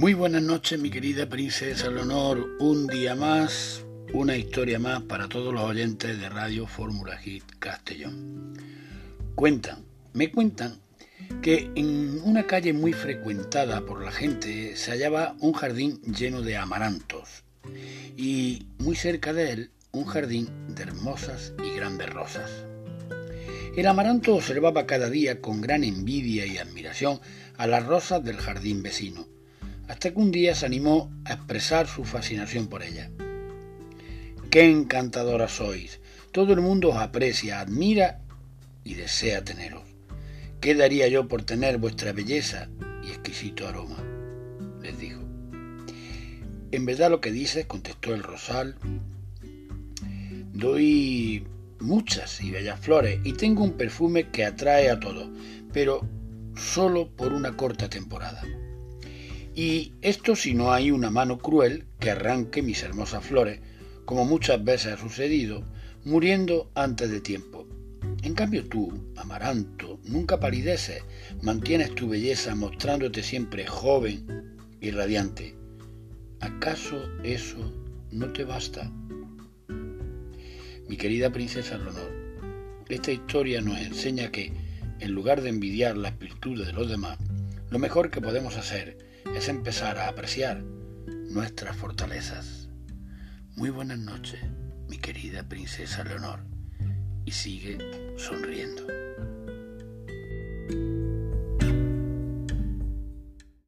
Muy buenas noches, mi querida princesa Leonor. Un día más, una historia más para todos los oyentes de Radio Fórmula Hit Castellón. Cuentan, me cuentan que en una calle muy frecuentada por la gente se hallaba un jardín lleno de amarantos y muy cerca de él un jardín de hermosas y grandes rosas. El amaranto observaba cada día con gran envidia y admiración a las rosas del jardín vecino hasta que un día se animó a expresar su fascinación por ella. ¡Qué encantadora sois! Todo el mundo os aprecia, admira y desea teneros. ¿Qué daría yo por tener vuestra belleza y exquisito aroma? les dijo. En verdad lo que dices, contestó el rosal, doy muchas y bellas flores y tengo un perfume que atrae a todos, pero solo por una corta temporada. Y esto si no hay una mano cruel que arranque mis hermosas flores, como muchas veces ha sucedido, muriendo antes de tiempo. En cambio tú, amaranto, nunca palideces, mantienes tu belleza mostrándote siempre joven y radiante. ¿Acaso eso no te basta? Mi querida princesa Leonor, esta historia nos enseña que, en lugar de envidiar las virtudes de los demás, lo mejor que podemos hacer es empezar a apreciar nuestras fortalezas. Muy buenas noches, mi querida princesa Leonor, y sigue sonriendo.